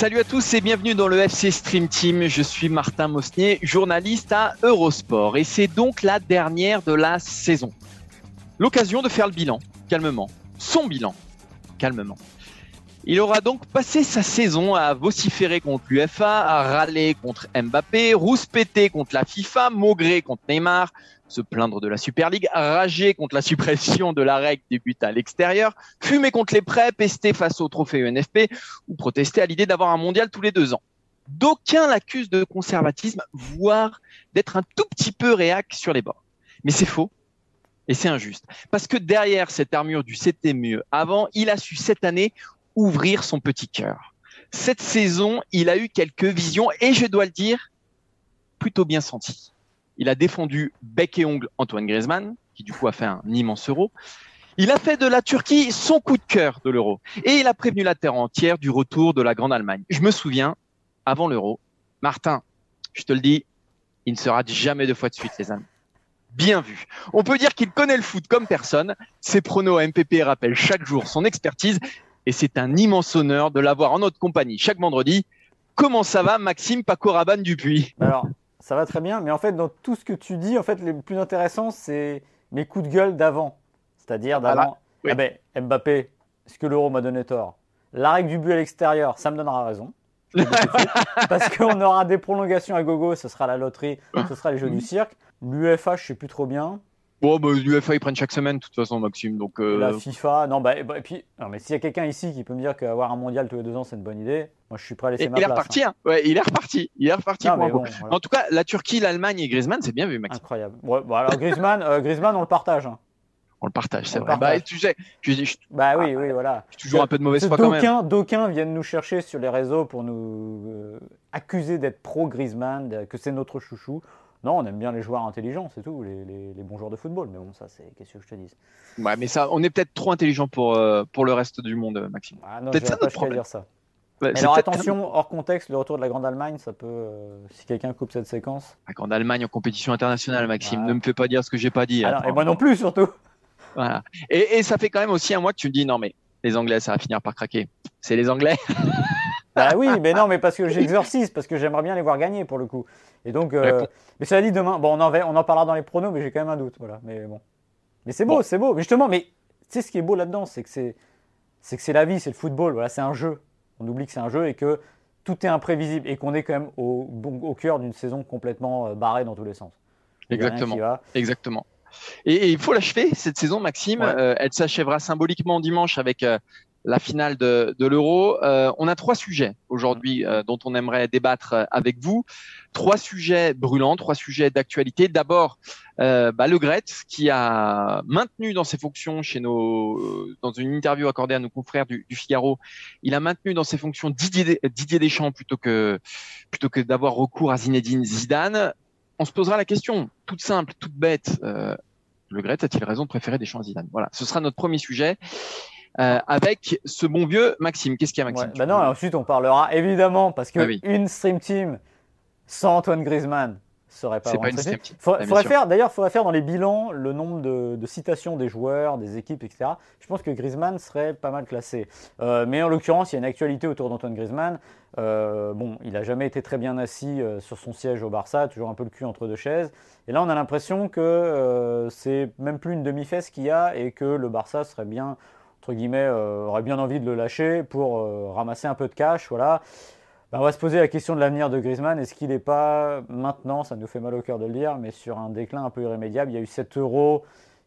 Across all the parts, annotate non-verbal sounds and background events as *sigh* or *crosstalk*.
Salut à tous et bienvenue dans le FC Stream Team. Je suis Martin Mosnier, journaliste à Eurosport et c'est donc la dernière de la saison. L'occasion de faire le bilan, calmement. Son bilan, calmement. Il aura donc passé sa saison à vociférer contre l'UFA, à râler contre Mbappé, rouspéter contre la FIFA, maugrer contre Neymar, se plaindre de la Super League, rager contre la suppression de la règle des buts à l'extérieur, fumer contre les prêts, pester face au trophée UNFP ou protester à l'idée d'avoir un mondial tous les deux ans. D'aucuns l'accusent de conservatisme, voire d'être un tout petit peu réac sur les bords. Mais c'est faux et c'est injuste. Parce que derrière cette armure du c'était mieux avant, il a su cette année ouvrir son petit cœur. Cette saison, il a eu quelques visions et je dois le dire, plutôt bien senties. Il a défendu bec et ongle Antoine Griezmann, qui du coup a fait un immense euro. Il a fait de la Turquie son coup de cœur de l'euro. Et il a prévenu la terre entière du retour de la Grande Allemagne. Je me souviens, avant l'euro, Martin, je te le dis, il ne sera jamais deux fois de suite, les amis. Bien vu. On peut dire qu'il connaît le foot comme personne. Ses pronos à MPP rappellent chaque jour son expertise. Et c'est un immense honneur de l'avoir en notre compagnie chaque vendredi. Comment ça va, Maxime Paco Rabanne Dupuis Alors, ça va très bien, mais en fait, dans tout ce que tu dis, en fait, le plus intéressant, c'est mes coups de gueule d'avant. C'est-à-dire d'avant. Ah ben, Mbappé, est-ce que l'euro m'a donné tort? La règle du but à l'extérieur, ça me donnera raison. *laughs* Parce qu'on aura des prolongations à gogo, ce sera la loterie, ce sera les jeux du cirque. L'UFA, je sais plus trop bien. Bon, bah, l'UFA, ils prennent chaque semaine, de toute façon, Maxime. Donc, euh, La FIFA, non, bah, et puis, non, mais s'il y a quelqu'un ici qui peut me dire qu'avoir un mondial tous les deux ans, c'est une bonne idée, moi, je suis prêt à laisser et ma il est reparti, hein. hein. Ouais, il est reparti. Il est reparti. Non, bon, voilà. En tout cas, la Turquie, l'Allemagne et Griezmann, c'est bien vu, Maxime. Incroyable. Ouais, bon, alors, Griezmann, euh, Griezmann, on le partage. hein. On le partage, c'est vrai. Bah, tu sais, je, je- je- Bah oui, Ah, oui, voilà. j'ai toujours un peu de mauvaise foi quand même. D'aucuns viennent nous chercher sur les réseaux pour nous euh, accuser d'être pro Griezmann, que c'est notre chouchou. Non, on aime bien les joueurs intelligents, c'est tout, les, les- les bons joueurs de football. Mais bon, ça, c'est qu'est-ce que je te dis Ouais, mais ça, on est peut-être trop intelligent pour, euh, pour le reste du monde, Maxime. ah, Non, Peut-être ça pas notre problème. dire ça. Ouais, Mais c'est alors attention, hors contexte, le retour de la Grande Allemagne, ça peut, euh, si quelqu'un coupe cette séquence. Ah, En Allemagne, en compétition internationale, Maxime, ne me fais pas dire ce que j'ai pas dit. Ah non, et moi non plus, surtout. Voilà. Et, et ça fait quand même aussi un mois que tu me dis non, mais les Anglais, ça va finir par craquer. C'est les Anglais. *laughs* Bah oui, mais non, mais parce que j'exorcise, parce que j'aimerais bien les voir gagner pour le coup. Et donc, euh, mais cela dit, demain, bon, on en, va- on en parlera dans les pronos, mais j'ai quand même un doute, voilà. Mais bon, mais c'est beau, Bon. c'est beau. Mais justement, mais tu sais ce qui est beau là-dedans, c'est que c'est, c'est que c'est la vie, c'est le football. Voilà, c'est un jeu. On oublie que c'est un jeu et que tout est imprévisible et qu'on est quand même au, bon- au cœur d'une saison complètement euh, barrée dans tous les sens. Exactement. Exactement. Et, et il faut l'achever cette saison, Maxime. Ouais. Euh, elle s'achèvera symboliquement dimanche avec euh, la finale de, de l'Euro. Euh, on a trois sujets aujourd'hui euh, dont on aimerait débattre euh, avec vous. Trois sujets brûlants, trois sujets d'actualité. D'abord, euh, bah, Le Gret, qui a maintenu dans ses fonctions chez nos, dans une interview accordée à nos confrères du, du Figaro, il a maintenu dans ses fonctions Didier, Didier Deschamps plutôt que plutôt que d'avoir recours à Zinedine Zidane. On se posera la question, toute simple, toute bête. Euh, le Gret a-t-il raison de préférer Deschamps à Zidane? Voilà, ce sera notre premier sujet. Euh, avec ce bon vieux Maxime. Qu'est-ce qu'il y a, Maxime Ouais, bah non, ensuite on parlera évidemment parce que Ah oui. une stream team sans Antoine Griezmann serait pas C'est pas une stream team. Faudrait, faire, d'ailleurs, faudrait faire dans les bilans le nombre de, de citations des joueurs, des équipes, etc. Je pense que Griezmann serait pas mal classé. Euh, mais en l'occurrence, il y a une actualité autour d'Antoine Griezmann. Euh, bon, il a jamais été très bien assis euh, sur son siège au Barça, toujours un peu le cul entre deux chaises. Et là, on a l'impression que euh, c'est même plus une demi-fesse qu'il y a et que le Barça serait bien entre guillemets, euh, aurait bien envie de le lâcher pour euh, ramasser un peu de cash. Voilà. bah, on va se poser la question de l'avenir de Griezmann. Est-ce qu'il n'est pas maintenant, ça nous fait mal au cœur de le dire, mais sur un déclin un peu irrémédiable Il y a eu 7 euros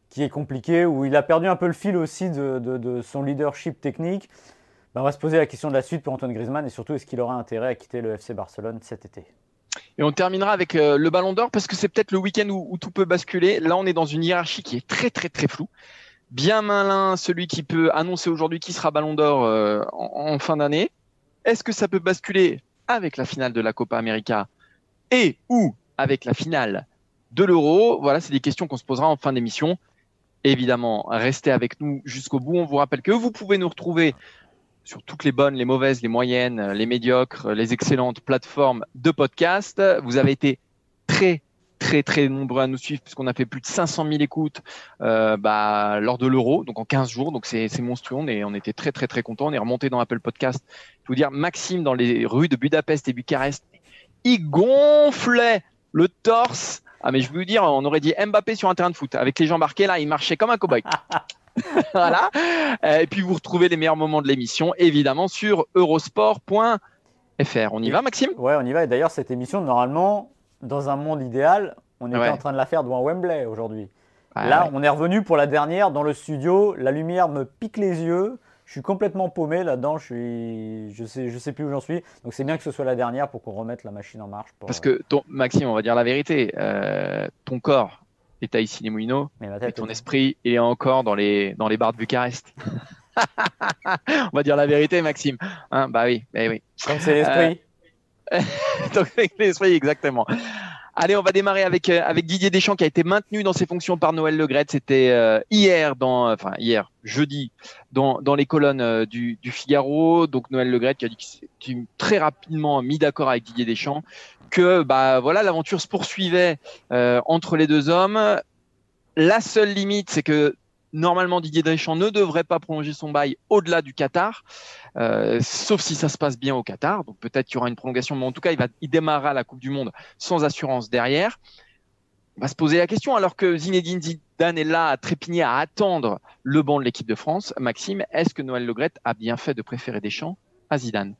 qui est compliqué, où il a perdu un peu le fil aussi de, son leadership technique. Bah, on va se poser la question de la suite pour Antoine Griezmann et surtout est-ce qu'il aura intérêt à quitter le FC Barcelone cet été? Et on terminera avec euh, le Ballon d'Or parce que c'est peut-être le week-end où, tout peut basculer. Là, on est dans une hiérarchie qui est très très très floue. Bien malin celui qui peut annoncer aujourd'hui qui sera Ballon d'Or euh, en, fin d'année. Est-ce que ça peut basculer avec la finale de la Copa América et ou avec la finale de l'Euro? Voilà, c'est des questions qu'on se posera en fin d'émission. Évidemment, restez avec nous jusqu'au bout. On vous rappelle que vous pouvez nous retrouver sur toutes les bonnes, les mauvaises, les moyennes, les médiocres, les excellentes plateformes de podcast. Vous avez été très très très nombreux à nous suivre puisqu'on a fait plus de 500 000 écoutes euh, bah, lors de l'euro, donc en 15 jours, donc c'est monstrueux. et on était très très très contents. On est remonté dans Apple Podcast. Je vous dire, Maxime dans les rues de Budapest et Bucarest, il gonflait le torse. Ah mais je veux vous dire, on aurait dit Mbappé sur un terrain de foot avec les jambes marquées là, il marchait comme un cow-boy. *laughs* voilà. Euh, et puis vous retrouvez les meilleurs moments de l'émission, évidemment, sur eurosport.fr. On y va, Maxime? Ouais, on y va. Et d'ailleurs, cette émission, normalement, dans un monde idéal, on était en train de la faire devant Wembley aujourd'hui. Là, on est revenu pour la dernière dans le studio. La lumière me pique les yeux. Je suis complètement paumé là-dedans. Je suis, je sais, je sais plus où j'en suis. Donc c'est bien que ce soit la dernière pour qu'on remette la machine en marche. Parce que ton, Maxime, on va dire la vérité. Euh, ton corps, est à ici mais ton esprit est encore dans les, dans les bars de Bucarest. *laughs* On va dire la vérité, Maxime. Hein, bah oui, bah oui. Donc c'est l'esprit. Euh, *laughs* donc exactement. Allez, on va démarrer avec, euh, avec Didier Deschamps qui a été maintenu dans ses fonctions par Noël Legrette. C'était euh, hier, dans, enfin hier, jeudi, dans, dans les colonnes du, du, Figaro. Donc Noël Legrette qui a dit qu'il s'est très rapidement mis d'accord avec Didier Deschamps que bah voilà l'aventure se poursuivait euh, entre les deux hommes. La seule limite, c'est que normalement Didier Deschamps ne devrait pas prolonger son bail au-delà du Qatar, euh, sauf si ça se passe bien au Qatar. Donc peut-être qu'il y aura une prolongation, mais en tout cas, il, va, démarrera la Coupe du Monde sans assurance derrière. On va se poser la question, alors que Zinedine Zidane est là à trépigner, à attendre le banc de l'équipe de France. Maxime, est-ce que Noël Legrette a bien fait de préférer Deschamps à Zidane?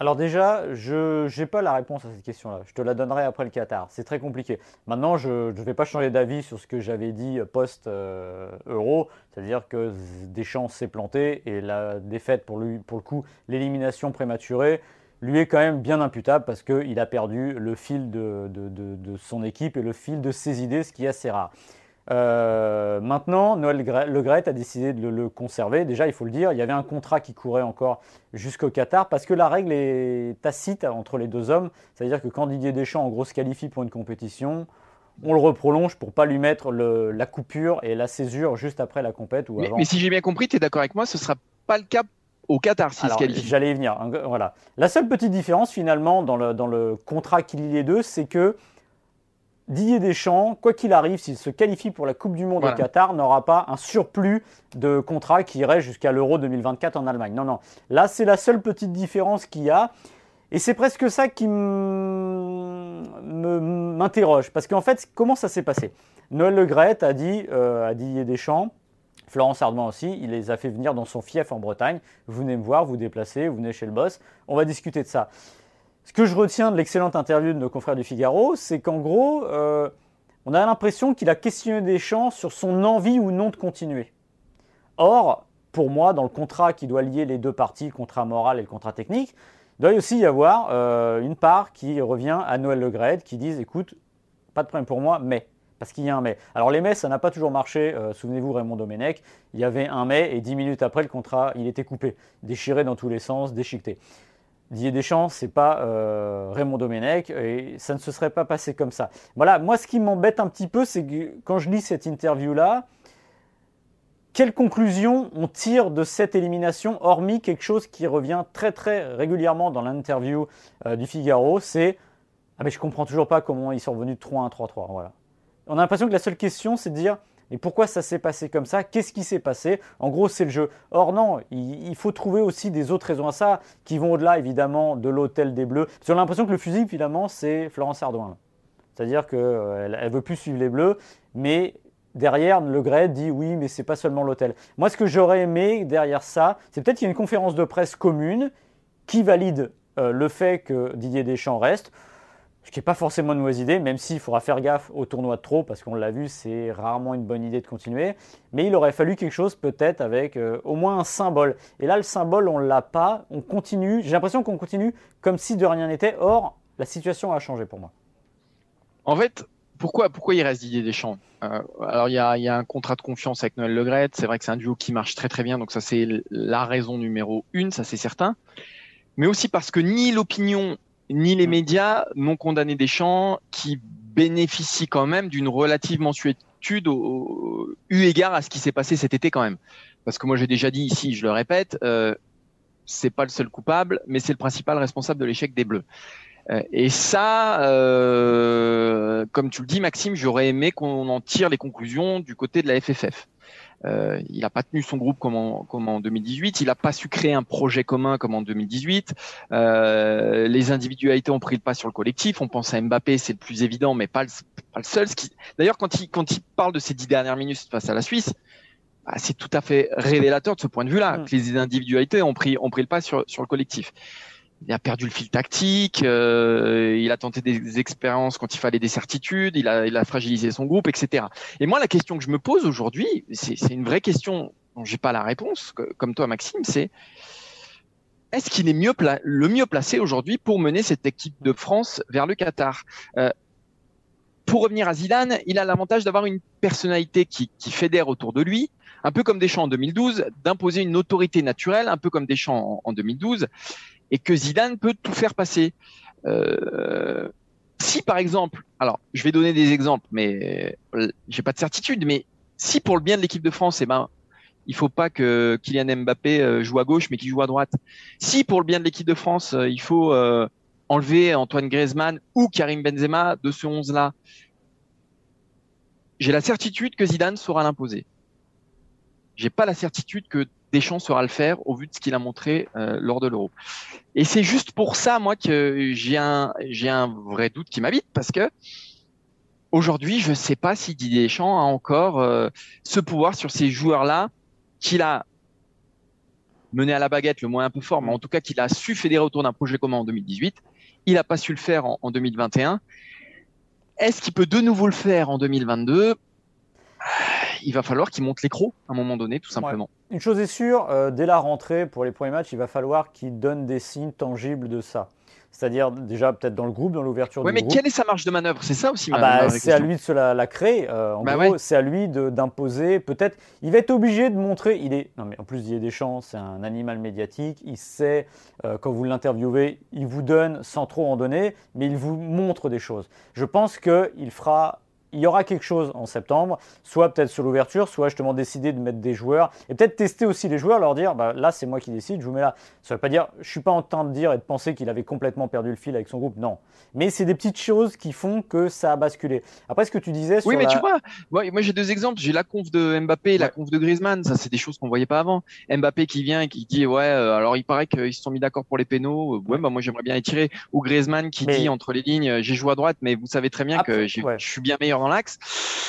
Alors déjà, je n'ai pas la réponse à cette question-là. Je te la donnerai après le Qatar. C'est très compliqué. Maintenant, je ne vais pas changer d'avis sur ce que j'avais dit post-Euro, c'est-à-dire que Deschamps s'est planté et la défaite pour le coup, l'élimination prématurée, lui est quand même bien imputable parce qu'il a perdu le fil de, de, son équipe et le fil de ses idées, ce qui est assez rare. Euh, maintenant, Noël Le Gret a décidé de le, conserver. Déjà, il faut le dire, il y avait un contrat qui courait encore jusqu'au Qatar parce que la règle est tacite entre les deux hommes. C'est-à-dire que quand Didier Deschamps, en gros, se qualifie pour une compétition, on le reprolonge pour pas lui mettre la coupure et la césure juste après la compète. Ou mais, si j'ai bien compris, tu es d'accord avec moi, ce ne sera pas le cas au Qatar s'il se qualifie. J'allais y venir. Voilà. La seule petite différence finalement dans le, dans le contrat qui lie les deux, c'est que Didier Deschamps, quoi qu'il arrive, s'il se qualifie pour la Coupe du Monde au Qatar, n'aura pas un surplus de contrat qui irait jusqu'à l'Euro 2024 en Allemagne. Non, non. Là, c'est la seule petite différence qu'il y a. Et c'est presque ça qui m'interroge. Parce qu'en fait, comment ça s'est passé? Noël Le a dit euh, à Didier Deschamps, Florence Ardouin aussi, il les a fait venir dans son fief en Bretagne. Vous venez me voir, vous déplacez, vous venez chez le boss. On va discuter de ça. Ce que je retiens de l'excellente interview de nos confrères du Figaro, c'est qu'en gros, euh, on a l'impression qu'il a questionné Deschamps sur son envie ou non de continuer. Or, pour moi, dans le contrat qui doit lier les deux parties, le contrat moral et le contrat technique, doit aussi y avoir euh, une part qui revient à Noël Legrette qui dit écoute, pas de problème pour moi, mais. Parce qu'il y a un mais. Alors les mais, ça n'a pas toujours marché. Euh, souvenez-vous, Raymond Domenech, il y avait un mais et dix minutes après, le contrat, il était coupé, déchiré dans tous les sens, déchiqueté. Didier Deschamps, c'est pas euh, Raymond Domenech et ça ne se serait pas passé comme ça. Voilà, moi ce qui m'embête un petit peu, c'est que quand je lis cette interview-là, quelle conclusion on tire de cette élimination, hormis quelque chose qui revient très très régulièrement dans l'interview euh, du Figaro, c'est Ah mais je comprends toujours pas comment ils sont revenus de 3-1 3-3. Voilà. On a l'impression que la seule question c'est de dire et pourquoi ça s'est passé comme ça? Qu'est-ce qui s'est passé? En gros, c'est le jeu. Or non, il, faut trouver aussi des autres raisons à ça, qui vont au-delà évidemment de l'hôtel des Bleus. J'ai l'impression que le fusil, finalement, c'est Florence Ardouin. C'est-à-dire qu'elle euh, ne veut plus suivre les Bleus, mais derrière, Le Gret dit oui, mais c'est pas seulement l'hôtel. Moi, ce que j'aurais aimé derrière ça, c'est peut-être qu'il y a une conférence de presse commune qui valide le fait que Didier Deschamps reste, ce qui n'est pas forcément une mauvaise idée, même s'il faudra faire gaffe au tournoi de trop, parce qu'on l'a vu, c'est rarement une bonne idée de continuer. Mais il aurait fallu quelque chose peut-être avec euh, au moins un symbole. Et là, le symbole, on ne l'a pas. On continue. J'ai l'impression qu'on continue comme si de rien n'était. Or, la situation a changé pour moi. En fait, pourquoi, pourquoi il reste Didier Deschamps? Euh, Alors, il y, a, il y, a, un contrat de confiance avec Noël Legrette. C'est vrai que c'est un duo qui marche très très bien. Donc, ça, c'est la raison numéro une, ça c'est certain. Mais aussi parce que ni l'opinion ni les médias n'ont condamné Deschamps, qui bénéficie quand même d'une relative mensuétude au, eu égard à ce qui s'est passé cet été quand même. Parce que moi j'ai déjà dit ici, je le répète, euh, c'est pas le seul coupable, mais c'est le principal responsable de l'échec des Bleus. Euh, et ça, euh, comme tu le dis, Maxime, j'aurais aimé qu'on en tire les conclusions du côté de la FFF. Euh, il n'a pas tenu son groupe comme en, comme en 2018. Il n'a pas su créer un projet commun comme en 2018. Euh, les individualités ont pris le pas sur le collectif. On pense à Mbappé, c'est le plus évident, mais pas le, pas le seul. D'ailleurs, quand il, quand il parle de ces dix dernières minutes face à la Suisse, bah, c'est tout à fait révélateur de ce point de vue-là, mm. que les individualités ont pris, ont pris le pas sur, sur le collectif il a perdu le fil tactique, euh, il a tenté des expériences quand il fallait des certitudes, il a, il a fragilisé son groupe, etc. Et moi, la question que je me pose aujourd'hui, c'est une vraie question dont j'ai pas la réponse, comme toi, Maxime, c'est est-ce qu'il est mieux le mieux placé aujourd'hui pour mener cette équipe de France vers le Qatar? Euh, Pour revenir à Zidane, il a l'avantage d'avoir une personnalité qui, qui fédère autour de lui, un peu comme Deschamps en 2012, d'imposer une autorité naturelle, un peu comme Deschamps en, en 2012, et que Zidane peut tout faire passer. Euh, si par exemple, alors je vais donner des exemples, mais euh, j'ai pas de certitude, mais si pour le bien de l'équipe de France, eh ben il faut pas que Kylian Mbappé euh, joue à gauche, mais qu'il joue à droite. Si pour le bien de l'équipe de France, il faut enlever Antoine Griezmann ou Karim Benzema de ce 11 là, j'ai la certitude que Zidane saura l'imposer. J'ai pas la certitude que Deschamps saura le faire au vu de ce qu'il a montré euh, lors de l'Euro. Et c'est juste pour ça, moi, que j'ai un, j'ai un vrai doute qui m'habite parce que aujourd'hui, je ne sais pas si Didier Deschamps a encore euh, ce pouvoir sur ces joueurs-là qu'il a mené à la baguette, le moins un peu fort, mais en tout cas qu'il a su fédérer autour d'un projet commun en 2018. Il n'a pas su le faire en, en 2021. Est-ce qu'il peut de nouveau le faire en 2022 il va falloir qu'il monte l'écro à un moment donné, tout simplement. Une chose est sûre, euh, dès la rentrée, pour les premiers matchs, il va falloir qu'il donne des signes tangibles de ça. C'est-à-dire déjà peut-être dans le groupe, dans l'ouverture du groupe. mais quelle est sa marge de manœuvre? C'est ça aussi. Ah bah, c'est à lui de se la, créer. Euh, en bah gros, c'est à lui d'imposer. Peut-être, il va être obligé de montrer. Il est. Non mais en plus, des Deschamps, c'est un animal médiatique. Il sait euh, quand vous l'interviewez, il vous donne sans trop en donner, mais il vous montre des choses. Je pense qu'il fera il y aura quelque chose en septembre, soit peut-être sur l'ouverture, soit justement décider de mettre des joueurs et peut-être tester aussi les joueurs, leur dire bah, là c'est moi qui décide, je vous mets là. Ça ne veut pas dire, je suis pas en train de dire et de penser qu'il avait complètement perdu le fil avec son groupe, non. Mais c'est des petites choses qui font que ça a basculé. Après ce que tu disais. oui, mais tu vois, moi, j'ai deux exemples. J'ai la conf de Mbappé et la conf de Griezmann. Ça c'est des choses qu'on voyait pas avant. Mbappé qui vient et qui dit ouais, euh, alors il paraît qu'ils se sont mis d'accord pour les pénaux. Ouais, bah moi j'aimerais bien les tirer. Ou Griezmann qui dit entre les lignes, j'ai joué à droite, mais vous savez très bien que je suis bien meilleur dans l'axe.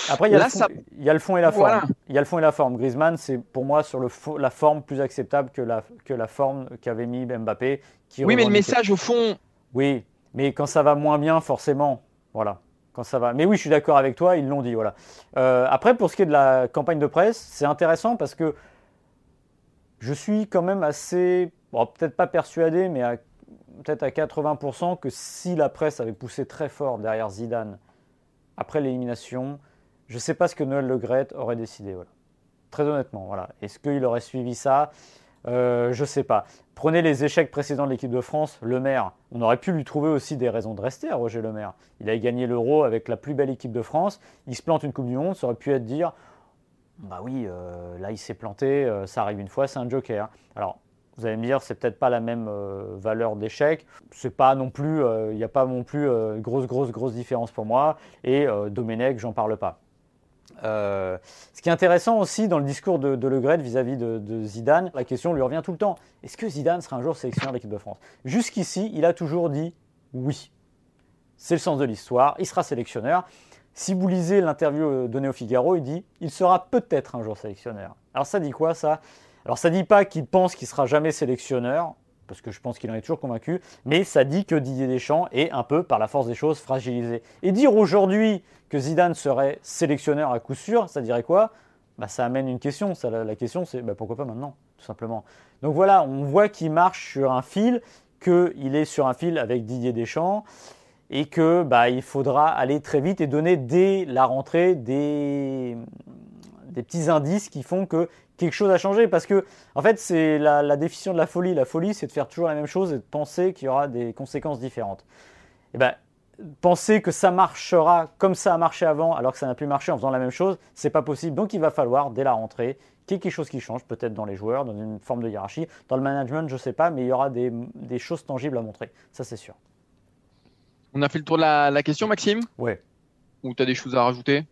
Après, il y, a le fond et la forme. Il y a le fond et la forme. Griezmann, c'est pour moi sur le la forme plus acceptable que la, que la forme qu'avait mis Mbappé. Qui oui, mais le message au fond. Oui, mais quand ça va moins bien, forcément, voilà. Quand ça va. Mais oui, je suis d'accord avec toi, ils l'ont dit, voilà. Euh, après, pour ce qui est de la campagne de presse, c'est intéressant parce que je suis quand même assez, peut-être pas persuadé, mais peut-être à 80% que si la presse avait poussé très fort derrière Zidane après l'élimination, je ne sais pas ce que Noël Le aurait décidé. Très honnêtement, voilà. Est-ce qu'il aurait suivi ça? Euh, Je ne sais pas. Prenez les échecs précédents de l'équipe de France, Le Maire. On aurait pu lui trouver aussi des raisons de rester à Roger Le Maire. Il a gagné l'Euro avec la plus belle équipe de France. Il se plante une Coupe du Monde. Ça aurait pu être dire bah oui, euh, là il s'est planté, euh, ça arrive une fois, c'est un joker. Alors vous allez me dire, c'est peut-être pas la même euh, valeur d'échec. C'est pas non plus, euh, il n'y a pas non plus euh, grosse, grosse, grosse différence pour moi. Et Domenech, j'en parle pas. ce qui est intéressant aussi dans le discours de, de vis-à-vis de, Zidane, la question lui revient tout le temps. Est-ce que Zidane sera un jour sélectionneur de l'équipe de France? Jusqu'ici, il a toujours dit oui. C'est le sens de l'histoire, il sera sélectionneur. Si vous lisez l'interview donnée au Figaro, il dit il sera peut-être un jour sélectionneur. Alors ça dit quoi ça? Alors ça ne dit pas qu'il pense qu'il sera jamais sélectionneur, parce que je pense qu'il en est toujours convaincu, mais ça dit que Didier Deschamps est un peu, par la force des choses, fragilisé. Et dire aujourd'hui que Zidane serait sélectionneur à coup sûr, ça dirait quoi? Bah, Ça amène une question. la, question, c'est bah, pourquoi pas maintenant, tout simplement? Donc voilà, on voit qu'il marche sur un fil, qu'il est sur un fil avec Didier Deschamps et que bah, il faudra aller très vite et donner dès la rentrée des, des petits indices qui font que quelque chose a changé. Parce que, en fait, c'est la, définition de la folie. La folie, c'est de faire toujours la même chose et de penser qu'il y aura des conséquences différentes. Et ben, penser que ça marchera comme ça a marché avant, alors que ça n'a plus marché en faisant la même chose, c'est pas possible. Donc, il va falloir, dès la rentrée, quelque chose qui change, peut-être dans les joueurs, dans une forme de hiérarchie. Dans le management, je sais pas, mais il y aura des, choses tangibles à montrer. Ça, c'est sûr. On a fait le tour de la, question, Maxime? Ouais. Ou tu as des choses à rajouter?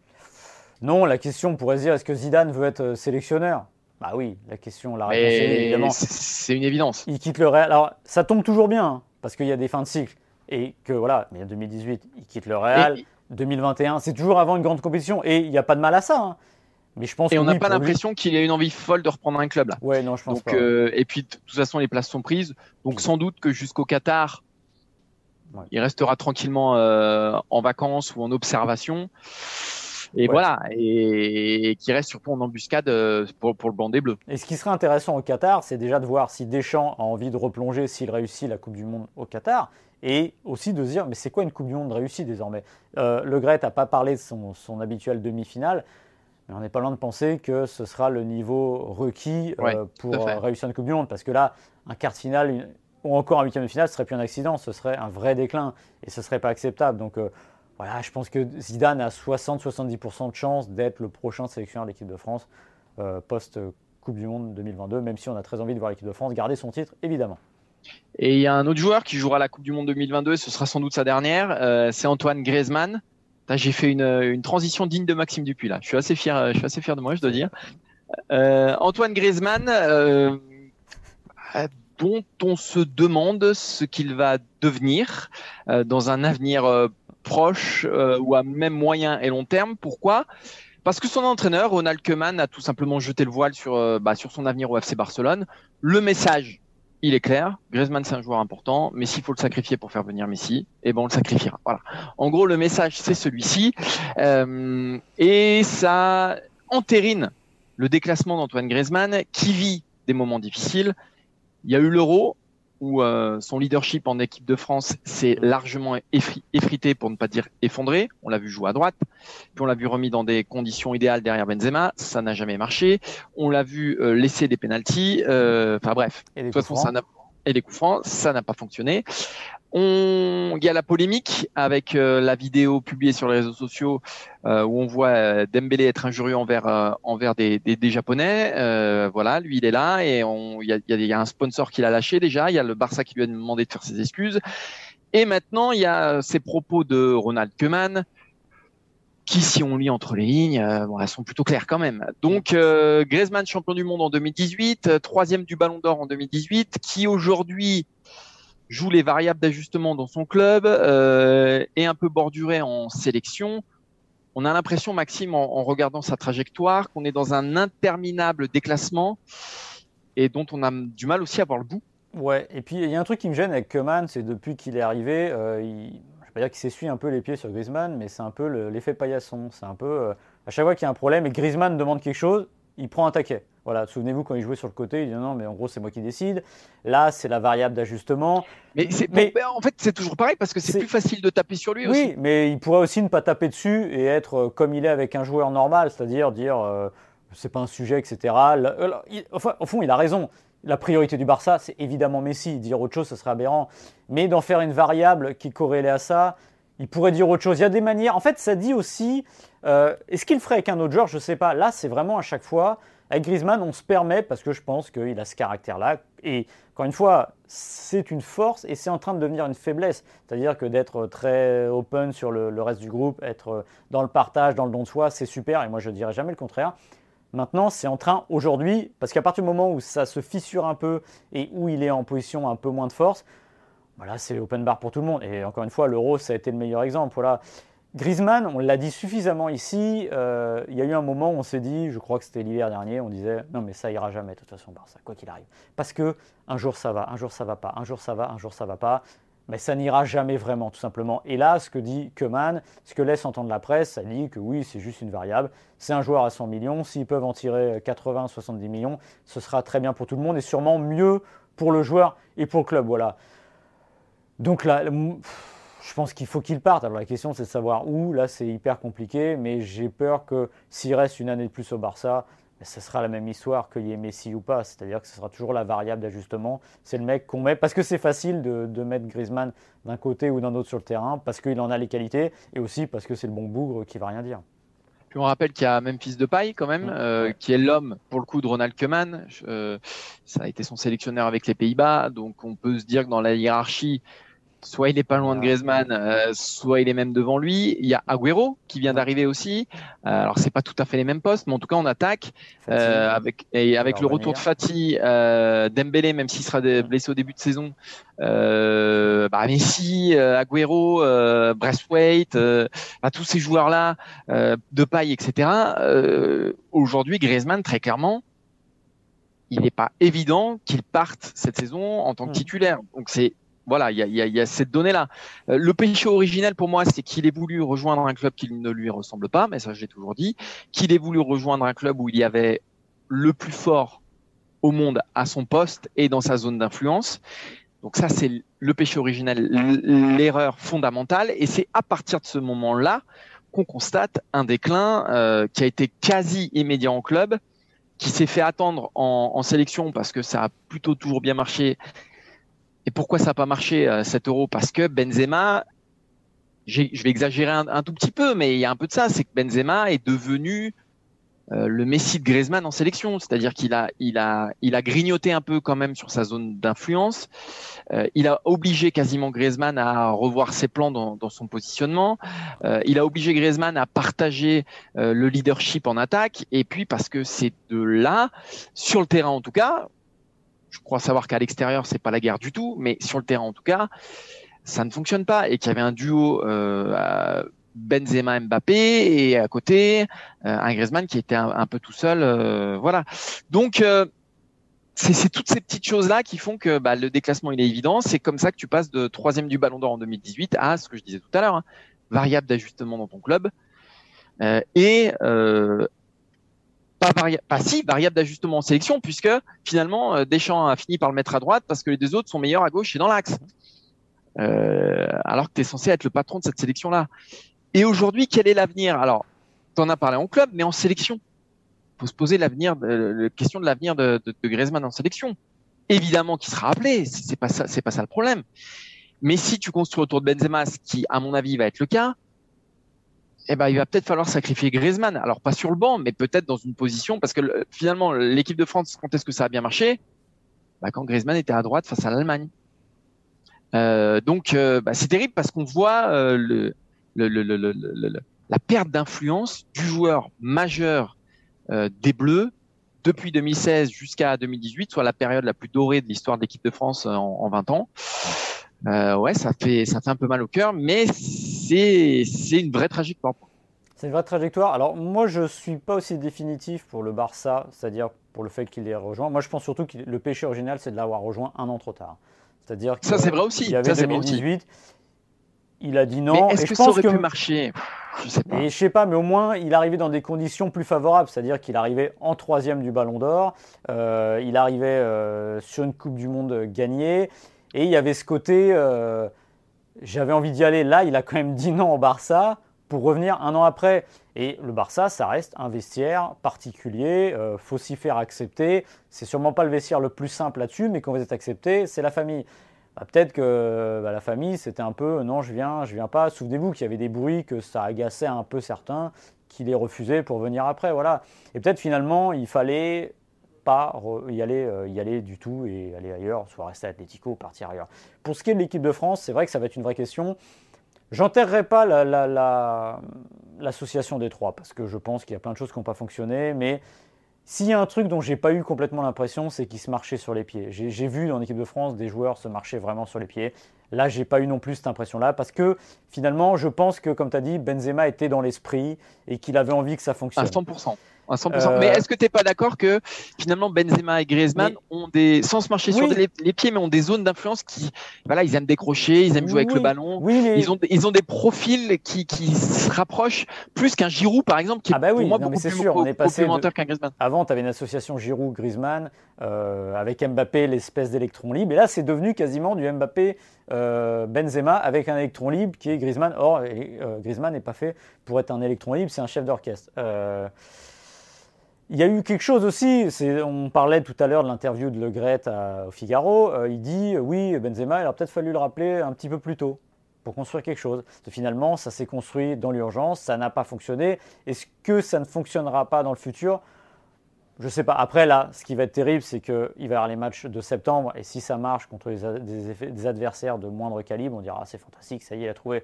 Non, la question, on pourrait se dire, est-ce que Zidane veut être euh, sélectionneur? Bah oui, la question, la réponse est évidemment. C'est une évidence. Il quitte le Real. Alors, ça tombe toujours bien, hein, parce qu'il y a des fins de cycle. Et que voilà, mais en 2018, il quitte le Real. 2021, c'est toujours avant une grande compétition. Et il n'y a pas de mal à ça. Hein. Mais je pense et on n'a pas l'impression qu'il ait une envie folle de reprendre un club là. Ouais, non, je pense pas. Euh, et puis de toute façon, les places sont prises. Donc sans doute que jusqu'au Qatar, il restera tranquillement euh, en vacances ou en observation. Et voilà, et, qui reste surtout en embuscade euh, pour, pour le blanc des bleus. Et ce qui serait intéressant au Qatar, c'est déjà de voir si Deschamps a envie de replonger s'il réussit la Coupe du Monde au Qatar, et aussi de se dire, mais c'est quoi une Coupe du Monde réussie désormais? Euh, Le Gret n'a pas parlé de son, son habituelle demi-finale, mais on n'est pas loin de penser que ce sera le niveau requis euh, pour réussir une Coupe du Monde, parce que là, un quart de finale, ou encore un huitième de finale, ce serait plus un accident, ce serait un vrai déclin, et ce serait pas acceptable. Donc voilà, je pense que Zidane a 60-70% de chance d'être le prochain sélectionneur de l'équipe de France euh, post-Coupe du Monde 2022, même si on a très envie de voir l'équipe de France garder son titre, évidemment. Et il y a un autre joueur qui jouera la Coupe du Monde 2022, et ce sera sans doute sa dernière, euh, c'est Antoine Griezmann. J'ai fait une, transition digne de Maxime Dupuis là. Je suis assez fier, je suis assez fier de moi, je dois dire. Euh, Antoine Griezmann, dont on se demande ce qu'il va devenir dans un avenir proche euh, ou à même moyen et long terme. Pourquoi? Parce que son entraîneur, Ronald Koeman, a tout simplement jeté le voile sur, euh, bah, sur son avenir au FC Barcelone. Le message, il est clair. Griezmann, c'est un joueur important, mais s'il faut le sacrifier pour faire venir Messi, eh ben on le sacrifiera. Voilà. En gros, le message, c'est celui-ci. Euh, et ça entérine le déclassement d'Antoine Griezmann, qui vit des moments difficiles. Il y a eu l'euro, où euh, son leadership en équipe de France s'est largement effrité, pour ne pas dire effondré. On l'a vu jouer à droite, puis on l'a vu remis dans des conditions idéales derrière Benzema, ça n'a jamais marché. On l'a vu euh, laisser des pénalties, euh, enfin bref. de toute façon, ça n'a et les coups francs, ça n'a pas fonctionné. On... Il y a la polémique avec euh, la vidéo publiée sur les réseaux sociaux euh, où on voit euh, Dembélé être injurieux envers, envers des, des, des Japonais. voilà, lui il est là et on... il, y a, il y a un sponsor qui l'a lâché déjà. Il y a le Barça qui lui a demandé de faire ses excuses. Et maintenant, il y a ces propos de Ronald Koeman qui, si on lit entre les lignes, bon, elles sont plutôt claires quand même. Donc, euh, Griezmann, champion du monde en 2018, troisième du Ballon d'Or en 2018, qui aujourd'hui joue les variables d'ajustement dans son club, euh, est un peu borduré en sélection. On a l'impression, Maxime, en, regardant sa trajectoire, qu'on est dans un interminable déclassement et dont on a du mal aussi à voir le bout. Ouais, et puis il y a un truc qui me gêne avec Koeman, c'est depuis qu'il est arrivé, euh, il, je vais pas dire qu'il s'essuie un peu les pieds sur Griezmann, mais c'est un peu l'effet paillasson. C'est un peu, euh, à chaque fois qu'il y a un problème et Griezmann demande quelque chose, il prend un taquet. Voilà, souvenez-vous quand il jouait sur le côté, il dit non, mais en gros c'est moi qui décide. Là, c'est la variable d'ajustement. Mais, mais, en fait, c'est toujours pareil parce que c'est plus facile de taper sur lui oui, aussi. Oui, mais il pourrait aussi ne pas taper dessus et être euh, comme il est avec un joueur normal, c'est-à-dire dire, euh, c'est pas un sujet, etc. enfin, au fond, il a raison. La priorité du Barça, c'est évidemment Messi. Dire autre chose, ce serait aberrant. Mais d'en faire une variable qui corrélait à ça, il pourrait dire autre chose. Il y a des manières. En fait, ça dit aussi. Euh, est-ce qu'il ferait avec un autre joueur? Je ne sais pas. Là, c'est vraiment à chaque fois. Avec Griezmann, on se permet parce que je pense qu'il a ce caractère-là. Et encore une fois, c'est une force et c'est en train de devenir une faiblesse. C'est-à-dire que d'être très open sur le, reste du groupe, être dans le partage, dans le don de soi, c'est super. Et moi, je ne dirais jamais le contraire. Maintenant, c'est en train aujourd'hui, parce qu'à partir du moment où ça se fissure un peu et où il est en position un peu moins de force, voilà, c'est open bar pour tout le monde. Et encore une fois, l'euro, ça a été le meilleur exemple. Voilà. Griezmann, on l'a dit suffisamment ici. Euh, il y a eu un moment où on s'est dit, je crois que c'était l'hiver dernier, on disait non mais ça ira jamais de toute façon Barça, quoi qu'il arrive. Parce que un jour ça va, un jour ça va pas, un jour ça va, un jour ça va pas. Mais ça n'ira jamais vraiment, tout simplement. Et là, ce que dit Keman, ce que laisse entendre la presse, ça dit que oui, c'est juste une variable. C'est un joueur à 100 millions. S'ils peuvent en tirer 80, 70 millions, ce sera très bien pour tout le monde et sûrement mieux pour le joueur et pour le club. Voilà. Donc là, je pense qu'il faut qu'il parte. Alors la question, c'est de savoir où. Là, c'est hyper compliqué, mais j'ai peur que s'il reste une année de plus au Barça, ben, ce sera la même histoire qu'il y ait Messi ou pas. C'est-à-dire que ce sera toujours la variable d'ajustement. C'est le mec qu'on met parce que c'est facile de, mettre Griezmann d'un côté ou d'un autre sur le terrain, parce qu'il en a les qualités, et aussi parce que c'est le bon bougre qui va rien dire. Puis on rappelle qu'il y a Memphis Depay quand même, euh, qui est l'homme pour le coup de Ronald Koeman. Euh, ça a été son sélectionneur avec les Pays-Bas, donc on peut se dire que dans la hiérarchie, soit il est pas loin de Griezmann, euh, soit il est même devant lui. Il y a Agüero qui vient d'arriver aussi. Euh, alors c'est pas tout à fait les mêmes postes, mais en tout cas on attaque euh, avec et avec le retour de Fati, euh, Dembélé même s'il sera blessé au début de saison, euh, bah, Messi, Agüero, Braithwaite, bah, tous ces joueurs là, de paille, etc. Aujourd'hui Griezmann très clairement il n'est pas évident qu'il parte cette saison en tant que titulaire. Donc c'est voilà, il y a, cette donnée-là. Euh, le péché originel pour moi, c'est qu'il ait voulu rejoindre un club qui ne lui ressemble pas, mais ça j'ai toujours dit, qu'il ait voulu rejoindre un club où il y avait le plus fort au monde à son poste et dans sa zone d'influence. Donc ça, c'est le péché originel, l'erreur fondamentale, et c'est à partir de ce moment-là qu'on constate un déclin euh, qui a été quasi immédiat en club, qui s'est fait attendre en, en, sélection parce que ça a plutôt toujours bien marché et pourquoi ça n'a pas marché à 7 euros? Parce que Benzema, je vais exagérer un, tout petit peu, mais il y a un peu de ça, c'est que Benzema est devenu euh, le Messi de Griezmann en sélection, c'est-à-dire qu'il a, grignoté un peu quand même sur sa zone d'influence. Euh, il a obligé quasiment Griezmann à revoir ses plans dans, son positionnement. Euh, il a obligé Griezmann à partager le leadership en attaque. Et puis parce que c'est de là, sur le terrain en tout cas, je crois savoir qu'à l'extérieur, c'est pas la guerre du tout, mais sur le terrain en tout cas, ça ne fonctionne pas et qu'il y avait un duo euh, Benzema Mbappé et à côté euh, un Griezmann qui était un, peu tout seul, euh, voilà. Donc euh, c'est toutes ces petites choses là qui font que bah, le déclassement il est évident. C'est comme ça que tu passes de troisième du Ballon d'Or en 2018 à ce que je disais tout à l'heure, hein, variable d'ajustement dans ton club. et pas, pas si variable d'ajustement en sélection, puisque finalement euh, Deschamps a fini par le mettre à droite parce que les deux autres sont meilleurs à gauche et dans l'axe. Euh, alors que tu es censé être le patron de cette sélection-là. Et aujourd'hui, quel est l'avenir? Alors, tu en as parlé en club, mais en sélection. faut se poser l'avenir, la question de l'avenir de, de, de, Griezmann en sélection. Évidemment qu'il sera appelé, c'est pas ça, c'est pas ça le problème. Mais si tu construis autour de Benzema, ce qui, à mon avis, va être le cas, eh ben, il va peut-être falloir sacrifier Griezmann. Alors pas sur le banc, mais peut-être dans une position, parce que finalement, l'équipe de France, quand est-ce que ça a bien marché? Bah, Quand Griezmann était à droite face à l'Allemagne. Euh, donc euh, bah, c'est terrible parce qu'on voit euh, la perte d'influence du joueur majeur des Bleus depuis 2016 jusqu'à 2018, soit la période la plus dorée de l'histoire de l'équipe de France en 20 ans. Euh, ouais, ça fait, ça fait un peu mal au cœur, mais c'est, une vraie trajectoire. C'est une vraie trajectoire. Alors moi, je suis pas aussi définitif pour le Barça, c'est-à-dire pour le fait qu'il ait rejoint. Moi, je pense surtout que le péché original, c'est de l'avoir rejoint un an trop tard. C'est-à-dire que ça, c'est vrai aussi. Il y avait ça, 2018. Il a dit non. est-ce que ça aurait pu marcher? Je sais pas. Et je sais pas, mais au moins, il arrivait dans des conditions plus favorables. C'est-à-dire qu'il arrivait en troisième du Ballon d'Or. Euh, il arrivait euh, sur une Coupe du Monde gagnée. Et il y avait ce côté, euh, j'avais envie d'y aller. Là, il a quand même dit non au Barça pour revenir un an après. Et le Barça, ça reste un vestiaire particulier, euh, faut s'y faire accepter. C'est sûrement pas le vestiaire le plus simple là-dessus, mais quand vous êtes accepté, c'est la famille. Bah, peut-être que bah, la famille, c'était un peu non, je viens, je viens pas. Souvenez-vous qu'il y avait des bruits, que ça agaçait un peu certains, qui les refusaient pour venir après. Voilà. Et peut-être finalement, il fallait pas y aller, euh, y aller du tout et aller ailleurs, soit rester à Atletico ou partir ailleurs. Pour ce qui est de l'équipe de France, c'est vrai que ça va être une vraie question. J'enterrerai pas l'association la, des trois parce que je pense qu'il y a plein de choses qui n'ont pas fonctionné, mais s'il y a un truc dont j'ai pas eu complètement l'impression, c'est qu'ils se marchaient sur les pieds. J'ai vu dans l'équipe de France des joueurs se marcher vraiment sur les pieds. Là, j'ai pas eu non plus cette impression-là parce que finalement, je pense que, comme tu as dit, Benzema était dans l'esprit et qu'il avait envie que ça fonctionne. À 100%. Mais est-ce que tu n'es pas d'accord que finalement Benzema et Griezmann ont des, sans se marcher sur les, pieds, mais ont des zones d'influence qui, voilà, ils aiment décrocher, ils aiment jouer avec le ballon. Ils, ont, ils ont des profils qui, qui se rapprochent plus qu'un Giroud, par exemple, qui ah bah est pour moi beaucoup plus sûr, on est passé qu'un Griezmann. Avant, tu avais une association Giroud-Griezmann euh, avec Mbappé, l'espèce d'électron libre. Et là, c'est devenu quasiment du Mbappé euh, Benzema avec un électron libre qui est Griezmann. Or, euh, Griezmann n'est pas fait pour être un électron libre, c'est un chef d'orchestre. Il y a eu quelque chose aussi, on parlait tout à l'heure de l'interview de Le Gret au Figaro, euh, il dit oui, Benzema, il aurait peut-être fallu le rappeler un petit peu plus tôt pour construire quelque chose. Finalement, ça s'est construit dans l'urgence, ça n'a pas fonctionné. Est-ce que ça ne fonctionnera pas dans le futur? Je ne sais pas. Après, là, ce qui va être terrible, c'est qu'il va y avoir les matchs de septembre, et si ça marche contre des, adversaires de moindre calibre, on dira ah, c'est fantastique, ça y est, il a trouvé.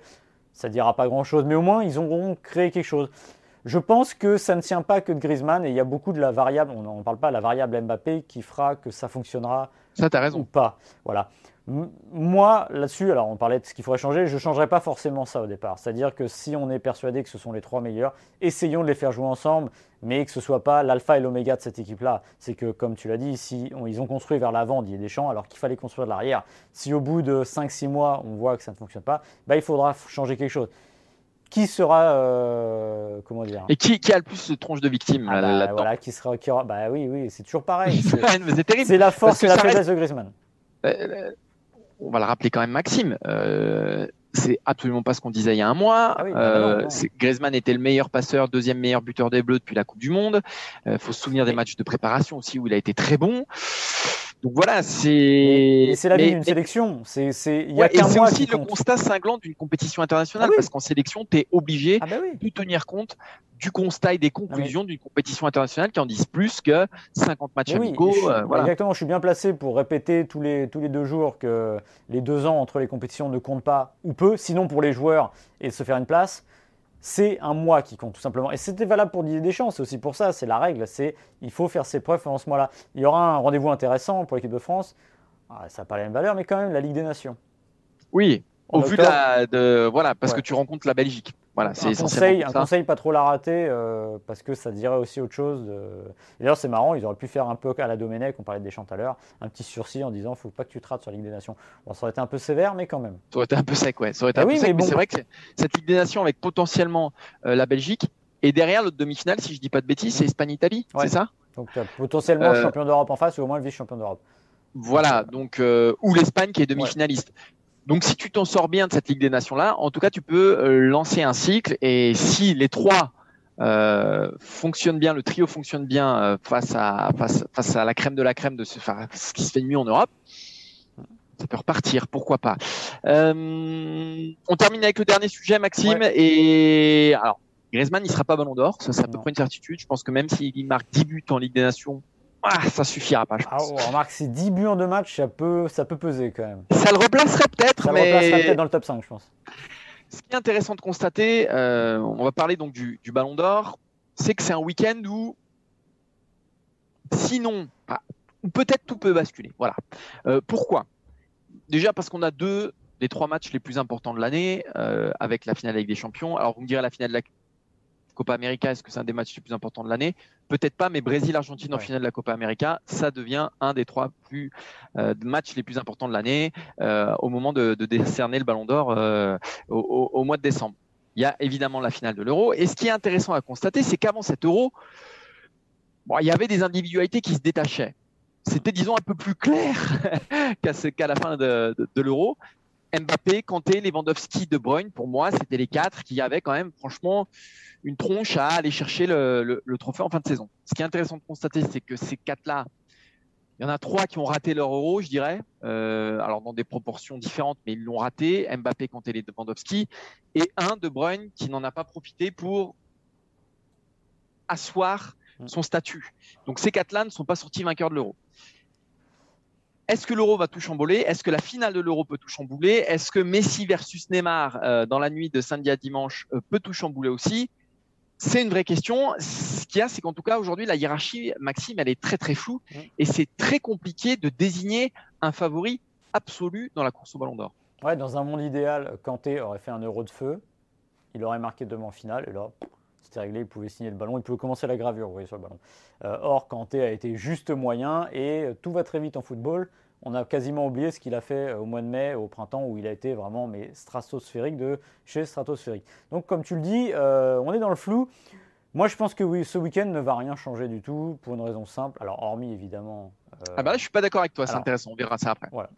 Ça ne dira pas grand-chose, mais au moins, ils auront créé quelque chose. Je pense que ça ne tient pas que de Griezmann et il y a beaucoup de la variable, on ne parle pas la variable Mbappé qui fera que ça fonctionnera ça, as raison. ou pas. Voilà. moi, là-dessus, alors on parlait de ce qu'il faudrait changer, je ne changerais pas forcément ça au départ. C'est-à-dire que si on est persuadé que ce sont les trois meilleurs, essayons de les faire jouer ensemble, mais que ce ne soit pas l'alpha et l'oméga de cette équipe-là. C'est que, comme tu l'as dit, si ils ont construit vers l'avant des champs, alors qu'il fallait construire de l'arrière, si au bout de 5-6 mois, on voit que ça ne fonctionne pas, bah, il faudra changer quelque chose qui sera euh, comment dire Et qui, a le plus de tronche de victimes ah là, bah, Voilà, qui sera qui aura, bah oui oui, c'est toujours pareil. *laughs* C'est la force et la faiblesse de Griezmann. Euh, euh, on va le rappeler quand même, Maxime. c'est absolument pas ce qu'on disait il y a un mois. Ah bah Griezmann était le meilleur passeur, deuxième meilleur buteur des Bleus depuis la Coupe du Monde. Il faut se souvenir des matchs de préparation aussi où il a été très bon. Donc voilà, c'est. c'est la vie d'une sélection. C'est il y a c'est aussi le constat cinglant d'une compétition internationale ah parce qu'en sélection, tu es obligé ah bah de tenir compte du constat et des conclusions d'une compétition internationale qui en disent plus que 50 matchs amicaux. Euh, exactement, je suis bien placé pour répéter tous les, tous les deux jours que les deux ans entre les compétitions ne comptent pas ou peu, sinon pour les joueurs et se faire une place c'est un mois qui compte tout simplement. Et c'était valable pour Didier Deschamps, c'est aussi pour ça, c'est la règle, c'est il faut faire ses preuves pendant ce mois-là. Il y aura un rendez-vous intéressant pour l'équipe de France, ah, ça n'a pas la même valeur, mais quand même la Ligue des Nations. Oui, au vu de, voilà, parce que tu rencontres la Belgique. Voilà, c'est un conseil, un conseil pas trop la rater euh, parce que ça dirait aussi autre chose. D'ailleurs, c'est marrant, ils auraient pu faire un peu à la Domenech, on parlait des Deschamps tout à l'heure, un petit sursis en disant faut pas que tu te rates sur la Ligue des Nations. Bon, ça aurait été un peu sévère, mais quand même. Ça aurait été un peu sec, ouais. Ça aurait été un peu sec, mais, c'est vrai que cette Ligue des Nations avec potentiellement euh, la Belgique et derrière l'autre demi-finale, si je dis pas de bêtises, c'est Espagne-Italie, c'est ça? Donc potentiellement le euh, champion d'Europe en face ou au moins le vice-champion d'Europe. Voilà, donc ou l'Espagne qui est demi-finaliste. Donc si tu t'en sors bien de cette Ligue des Nations-là, en tout cas, tu peux euh, lancer un cycle. Et si les trois euh, fonctionnent bien, le trio fonctionne bien euh, face, à, face, à la crème de la crème de ce, ce qui se fait de mieux en Europe, ça peut repartir, pourquoi pas? on termine avec le dernier sujet, Maxime. Et alors, Griezmann, il sera pas Ballon d'Or, ça c'est à peu près une certitude. Je pense que même s'il marque 10 buts en Ligue des Nations, ah, ça suffira pas, je pense. Ah, remarque, c'est 10 buts en deux matchs, ça peut, ça peut peser quand même. Ça le replacerait peut-être, mais. Ça le replacerait peut-être dans le top 5, je pense. Ce qui est intéressant de constater, euh, on va parler donc du, Ballon d'Or, c'est que c'est un week-end où, sinon, ah, peut-être tout peut basculer. Voilà. Euh, pourquoi? Déjà parce qu'on a deux des trois matchs les plus importants de l'année, euh, avec la finale avec des champions. Alors, vous me direz la finale de la Copa América, est-ce que c'est un des matchs les plus importants de l'année? Peut-être pas, mais Brésil-Argentine en finale de la Copa América, ça devient un des trois plus euh, matchs les plus importants de l'année euh, au moment de, décerner le Ballon d'Or euh, au, mois de décembre. Il y a évidemment la finale de l'Euro. Et ce qui est intéressant à constater, c'est qu'avant cet Euro, il y avait des individualités qui se détachaient. C'était, disons, un peu plus clair *laughs* qu'à la fin de, de l'Euro. Mbappé, Kanté, Lewandowski, De Bruyne, pour moi, c'était les quatre qui avaient quand même, franchement, une tronche à aller chercher le, trophée en fin de saison. Ce qui est intéressant de constater, c'est que ces quatre-là, il y en a trois qui ont raté leur euro, je dirais. Euh, alors dans des proportions différentes, mais ils l'ont raté. Mbappé, Kanté, Lewandowski, et un De Bruyne qui n'en a pas profité pour asseoir son statut. Donc ces quatre-là ne sont pas sortis vainqueurs de l'euro. Est-ce que l'euro va tout chambouler? Est-ce que la finale de l'euro peut tout chambouler? Est-ce que Messi versus Neymar euh, dans la nuit de samedi à dimanche euh, peut tout chambouler aussi? C'est une vraie question. Ce qu'il y a, c'est qu'en tout cas aujourd'hui la hiérarchie, Maxime, elle est très très floue et c'est très compliqué de désigner un favori absolu dans la course au Ballon d'Or. Ouais, dans un monde idéal, Kanté aurait fait un euro de feu, il aurait marqué demain en finale, et là, c'était réglé, il pouvait signer le ballon, il pouvait commencer la gravure, vous voyez, sur le ballon. Euh, or, Kanté a été juste moyen, et tout va très vite en football. On a quasiment oublié ce qu'il a fait au mois de mai, au printemps, où il a été vraiment mais stratosphérique de chez stratosphérique. Donc, comme tu le dis, on est dans le flou. Moi, je pense que oui, ce week-end ne va rien changer du tout pour une raison simple. Alors, hormis évidemment. Euh, ah bah là, je suis pas d'accord avec toi. C'est intéressant. On verra ça après. Voilà.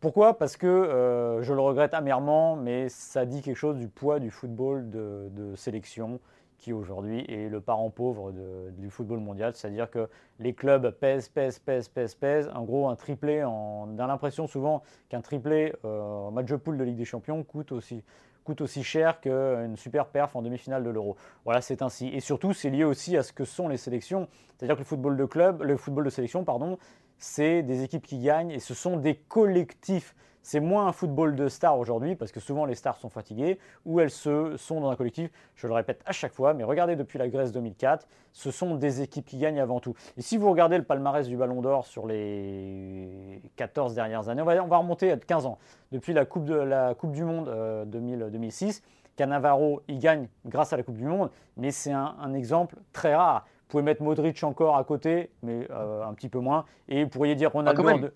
Pourquoi? Parce que euh, je le regrette amèrement, mais ça dit quelque chose du poids du football de, sélection qui aujourd'hui est le parent pauvre du football mondial. C'est-à-dire que les clubs pèsent, pèsent, pèsent, pèsent, pèsent. En gros, un triplé, on a l'impression souvent qu'un triplé euh, en match de poule de Ligue des Champions coûte aussi coûte aussi cher qu'une super perf en demi-finale de l'Euro. Voilà, c'est ainsi. Et surtout, c'est lié aussi à ce que sont les sélections. C'est-à-dire que le football de club, le football de sélection, pardon, c'est des équipes qui gagnent et ce sont des collectifs. C'est moins un football de stars aujourd'hui parce que souvent les stars sont fatiguées ou elles se, sont dans un collectif. Je le répète à chaque fois, mais regardez depuis la Grèce 2004, ce sont des équipes qui gagnent avant tout. Et si vous regardez le palmarès du Ballon d'Or sur les 14 dernières années, on va, on va remonter à 15 ans. Depuis la Coupe, de, la coupe du Monde 2006, euh, Cannavaro, il gagne grâce à la Coupe du Monde, mais c'est un, exemple très rare. Vous pouvez mettre Modric encore à côté, mais euh, un petit peu moins. Et vous pourriez dire Ronaldo. Ah,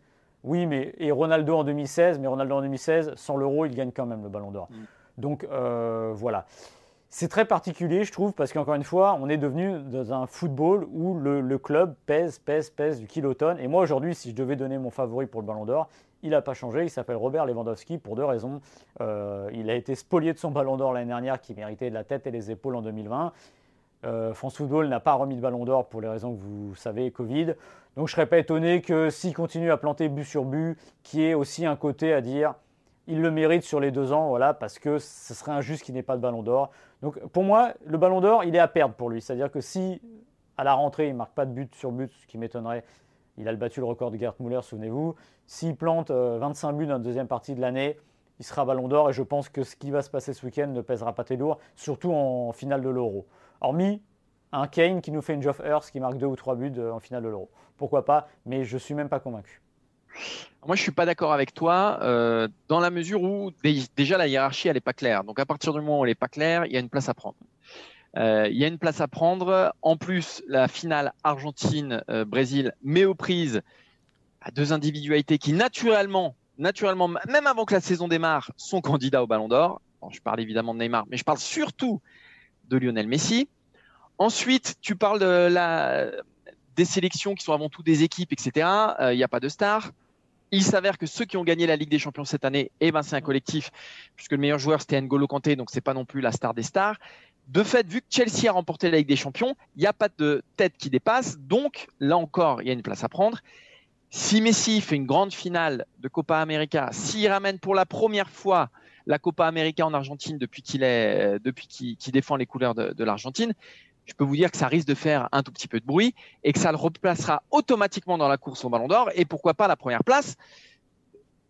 oui, mais et Ronaldo en 2016, mais Ronaldo en 2016, sans l'euro, il gagne quand même le Ballon d'Or. Mm. Donc euh, voilà. C'est très particulier, je trouve, parce qu'encore une fois, on est devenu dans un football où le, club pèse, pèse, pèse du kilotonne. Et moi, aujourd'hui, si je devais donner mon favori pour le Ballon d'Or, il n'a pas changé. Il s'appelle Robert Lewandowski pour deux raisons. Euh, il a été spolié de son Ballon d'Or l'année dernière, qui méritait de la tête et les épaules en 2020. Euh, France Football n'a pas remis de ballon d'or pour les raisons que vous savez, Covid. Donc je ne serais pas étonné que s'il continue à planter but sur but, qu'il y ait aussi un côté à dire il le mérite sur les deux ans, voilà, parce que ce serait injuste qu'il n'ait pas de ballon d'or. Donc pour moi, le ballon d'or, il est à perdre pour lui. C'est-à-dire que si à la rentrée, il ne marque pas de but sur but, ce qui m'étonnerait, il a battu le record de Gerd Müller, souvenez-vous. S'il plante 25 euh, buts dans la deuxième partie de l'année, il sera ballon d'or et je pense que ce qui va se passer ce week-end ne pèsera pas très lourd, surtout en finale de l'Euro. Hormis un Kane qui nous fait une Geoff Earth qui marque deux ou trois buts euh, en finale de l'Euro. Pourquoi pas, mais je ne suis même pas convaincu. Moi, je suis pas d'accord avec toi euh, dans la mesure où déjà la hiérarchie, elle n'est pas claire. Donc, à partir du moment où elle n'est pas claire, il y a une place à prendre. Euh, il y a une place à prendre. En plus, la finale Argentine-Brésil met aux prises à deux individualités qui, naturellement, naturellement, même avant que la saison démarre, sont candidats au Ballon d'Or. je parle évidemment de Neymar, mais je parle surtout de Lionel Messi. Ensuite, tu parles des sélections qui sont avant tout des équipes, etc. Il n'y a pas de stars. Il s'avère que ceux qui ont gagné la Ligue des Champions cette année, eh ben, c'est un collectif, puisque le meilleur joueur c'était N'Golo Kanté, donc c'est pas non plus la star des stars. De fait, vu que Chelsea a remporté la Ligue des Champions, il n'y a pas de tête qui dépasse, donc là encore, il y a une place à prendre. Si Messi fait une grande finale de Copa América, s'il ramène pour la première fois la Copa América en Argentine depuis qu'il défend les couleurs de l'Argentine, je peux vous dire que ça risque de faire un tout petit peu de bruit et que ça le replacera automatiquement dans la course au Ballon d'Or et pourquoi pas la première place?